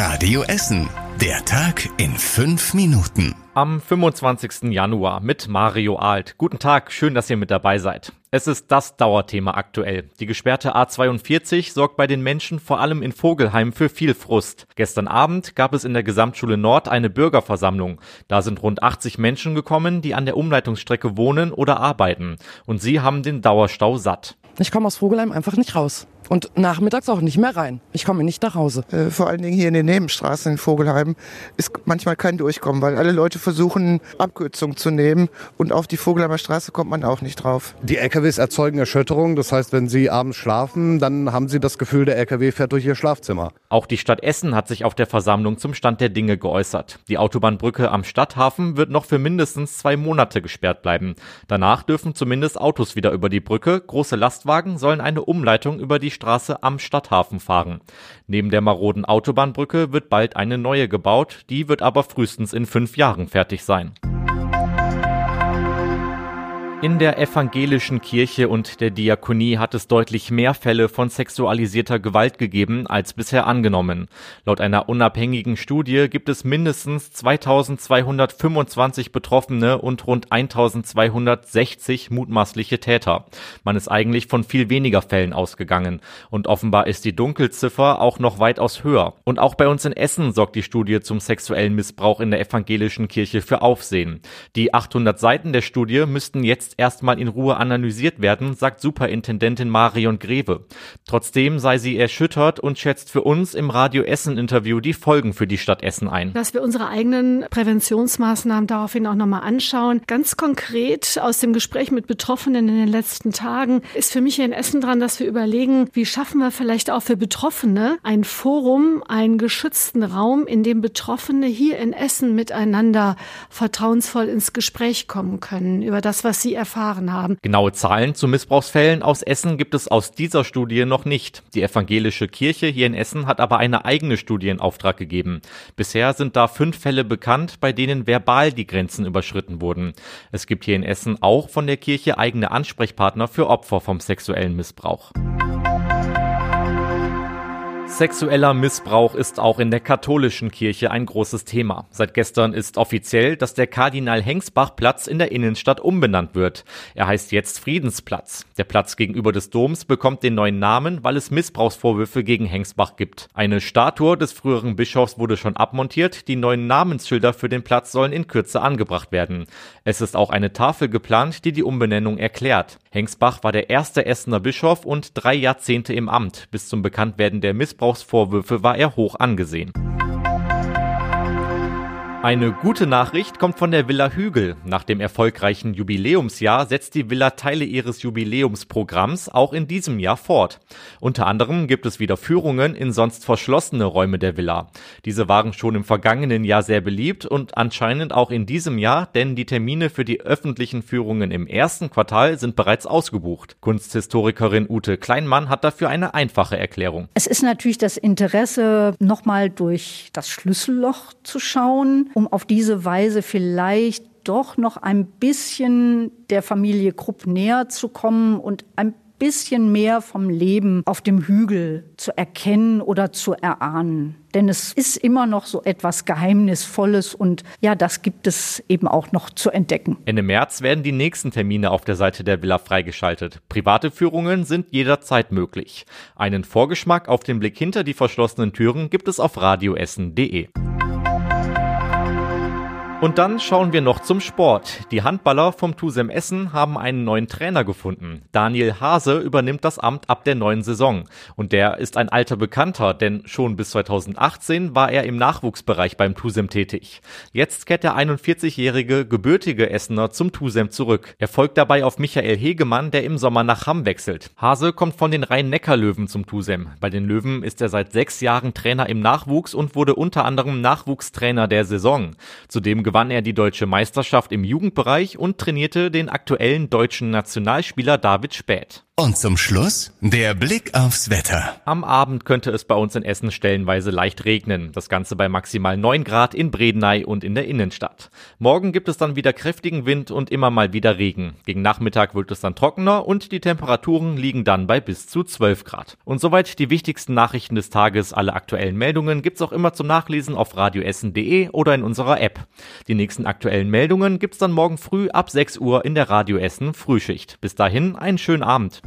Radio Essen. Der Tag in fünf Minuten. Am 25. Januar mit Mario Alt. Guten Tag, schön, dass ihr mit dabei seid. Es ist das Dauerthema aktuell. Die gesperrte A42 sorgt bei den Menschen vor allem in Vogelheim für viel Frust. Gestern Abend gab es in der Gesamtschule Nord eine Bürgerversammlung. Da sind rund 80 Menschen gekommen, die an der Umleitungsstrecke wohnen oder arbeiten. Und sie haben den Dauerstau satt. Ich komme aus Vogelheim einfach nicht raus. Und nachmittags auch nicht mehr rein. Ich komme nicht nach Hause. Äh, vor allen Dingen hier in den Nebenstraßen in Vogelheim ist manchmal kein Durchkommen, weil alle Leute versuchen, Abkürzungen zu nehmen. Und auf die Vogelheimer Straße kommt man auch nicht drauf. Die LKWs erzeugen Erschütterung. Das heißt, wenn sie abends schlafen, dann haben sie das Gefühl, der LKW fährt durch ihr Schlafzimmer. Auch die Stadt Essen hat sich auf der Versammlung zum Stand der Dinge geäußert. Die Autobahnbrücke am Stadthafen wird noch für mindestens zwei Monate gesperrt bleiben. Danach dürfen zumindest Autos wieder über die Brücke. Große Lastwagen sollen eine Umleitung über die Straße am Stadthafen fahren. Neben der maroden Autobahnbrücke wird bald eine neue gebaut, die wird aber frühestens in fünf Jahren fertig sein. In der evangelischen Kirche und der Diakonie hat es deutlich mehr Fälle von sexualisierter Gewalt gegeben als bisher angenommen. Laut einer unabhängigen Studie gibt es mindestens 2225 Betroffene und rund 1260 mutmaßliche Täter. Man ist eigentlich von viel weniger Fällen ausgegangen und offenbar ist die Dunkelziffer auch noch weitaus höher. Und auch bei uns in Essen sorgt die Studie zum sexuellen Missbrauch in der evangelischen Kirche für Aufsehen. Die 800 Seiten der Studie müssten jetzt jetzt erstmal in Ruhe analysiert werden, sagt Superintendentin Marion Greve. Trotzdem sei sie erschüttert und schätzt für uns im Radio Essen Interview die Folgen für die Stadt Essen ein. Dass wir unsere eigenen Präventionsmaßnahmen daraufhin auch nochmal anschauen. Ganz konkret aus dem Gespräch mit Betroffenen in den letzten Tagen ist für mich hier in Essen dran, dass wir überlegen, wie schaffen wir vielleicht auch für Betroffene ein Forum, einen geschützten Raum, in dem Betroffene hier in Essen miteinander vertrauensvoll ins Gespräch kommen können über das, was sie erfahren haben. Genaue Zahlen zu Missbrauchsfällen aus Essen gibt es aus dieser Studie noch nicht. Die evangelische Kirche hier in Essen hat aber eine eigene Studie in Auftrag gegeben. Bisher sind da fünf Fälle bekannt, bei denen verbal die Grenzen überschritten wurden. Es gibt hier in Essen auch von der Kirche eigene Ansprechpartner für Opfer vom sexuellen Missbrauch. Sexueller Missbrauch ist auch in der katholischen Kirche ein großes Thema. Seit gestern ist offiziell, dass der Kardinal Hengsbach Platz in der Innenstadt umbenannt wird. Er heißt jetzt Friedensplatz. Der Platz gegenüber des Doms bekommt den neuen Namen, weil es Missbrauchsvorwürfe gegen Hengsbach gibt. Eine Statue des früheren Bischofs wurde schon abmontiert. Die neuen Namensschilder für den Platz sollen in Kürze angebracht werden. Es ist auch eine Tafel geplant, die die Umbenennung erklärt. Hengsbach war der erste Essener Bischof und drei Jahrzehnte im Amt. Bis zum Bekanntwerden der Missbrauchsvorwürfe war er hoch angesehen. Eine gute Nachricht kommt von der Villa Hügel. Nach dem erfolgreichen Jubiläumsjahr setzt die Villa Teile ihres Jubiläumsprogramms auch in diesem Jahr fort. Unter anderem gibt es wieder Führungen in sonst verschlossene Räume der Villa. Diese waren schon im vergangenen Jahr sehr beliebt und anscheinend auch in diesem Jahr, denn die Termine für die öffentlichen Führungen im ersten Quartal sind bereits ausgebucht. Kunsthistorikerin Ute Kleinmann hat dafür eine einfache Erklärung. Es ist natürlich das Interesse, nochmal durch das Schlüsselloch zu schauen um auf diese Weise vielleicht doch noch ein bisschen der Familie Krupp näher zu kommen und ein bisschen mehr vom Leben auf dem Hügel zu erkennen oder zu erahnen. Denn es ist immer noch so etwas Geheimnisvolles und ja, das gibt es eben auch noch zu entdecken. Ende März werden die nächsten Termine auf der Seite der Villa freigeschaltet. Private Führungen sind jederzeit möglich. Einen Vorgeschmack auf den Blick hinter die verschlossenen Türen gibt es auf radioessen.de. Und dann schauen wir noch zum Sport. Die Handballer vom TuSem Essen haben einen neuen Trainer gefunden. Daniel Hase übernimmt das Amt ab der neuen Saison. Und der ist ein alter Bekannter, denn schon bis 2018 war er im Nachwuchsbereich beim TuSem tätig. Jetzt kehrt der 41-jährige gebürtige Essener zum TuSem zurück. Er folgt dabei auf Michael Hegemann, der im Sommer nach Hamm wechselt. Hase kommt von den Rhein-Neckar-Löwen zum TuSem. Bei den Löwen ist er seit sechs Jahren Trainer im Nachwuchs und wurde unter anderem Nachwuchstrainer der Saison. Zudem gewann er die deutsche Meisterschaft im Jugendbereich und trainierte den aktuellen deutschen Nationalspieler David Späth. Und zum Schluss der Blick aufs Wetter. Am Abend könnte es bei uns in Essen stellenweise leicht regnen. Das Ganze bei maximal 9 Grad in Bredeney und in der Innenstadt. Morgen gibt es dann wieder kräftigen Wind und immer mal wieder Regen. Gegen Nachmittag wird es dann trockener und die Temperaturen liegen dann bei bis zu 12 Grad. Und soweit die wichtigsten Nachrichten des Tages. Alle aktuellen Meldungen gibt's auch immer zum Nachlesen auf radioessen.de oder in unserer App. Die nächsten aktuellen Meldungen gibt's dann morgen früh ab 6 Uhr in der Radio Essen Frühschicht. Bis dahin einen schönen Abend.